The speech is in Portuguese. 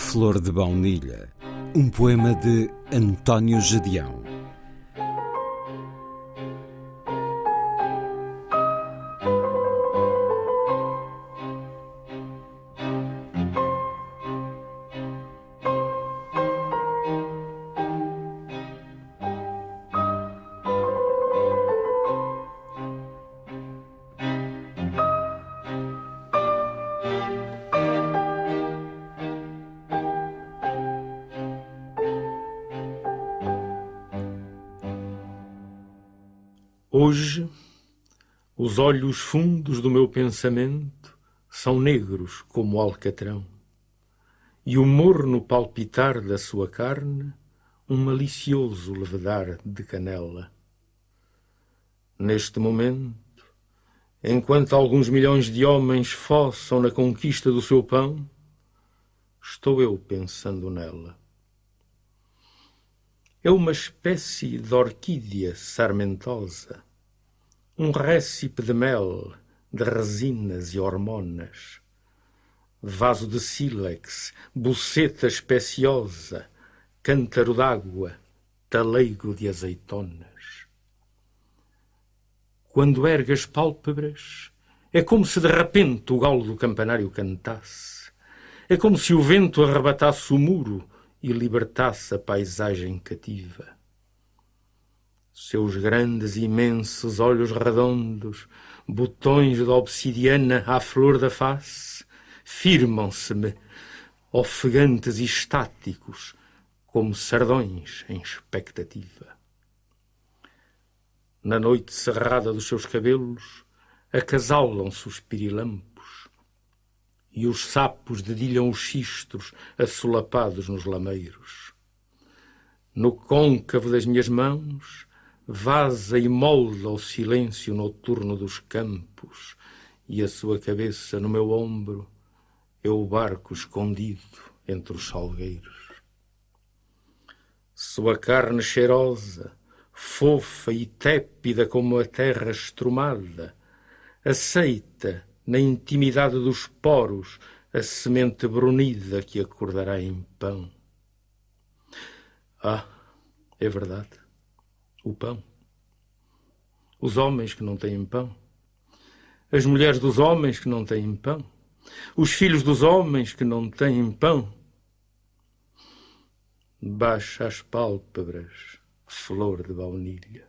Flor de Baunilha, um poema de António Gedeão. Hoje, os olhos fundos do meu pensamento são negros como alcatrão, e o morno palpitar da sua carne um malicioso levedar de canela. Neste momento, enquanto alguns milhões de homens fossam na conquista do seu pão, estou eu pensando nela. É uma espécie de orquídea sarmentosa, um récipe de mel, de resinas e hormonas, vaso de sílex, buceta especiosa, cântaro d'água, taleigo de azeitonas. Quando ergue as pálpebras, é como se de repente o galo do campanário cantasse. É como se o vento arrebatasse o muro e libertasse a paisagem cativa. Seus grandes imensos olhos redondos, botões de obsidiana à flor da face, firmam-se-me, ofegantes e estáticos, como sardões em expectativa. Na noite cerrada dos seus cabelos, acasalam-se os pirilampos e os sapos dedilham os xistros assolapados nos lameiros. No côncavo das minhas mãos vaza e molda o silêncio noturno dos campos e a sua cabeça no meu ombro é o barco escondido entre os salgueiros. Sua carne cheirosa, fofa e tépida como a terra estrumada, aceita na intimidade dos poros, a semente brunida que acordará em pão. Ah, é verdade, o pão. Os homens que não têm pão. As mulheres dos homens que não têm pão. Os filhos dos homens que não têm pão. Baixa as pálpebras, flor de baunilha.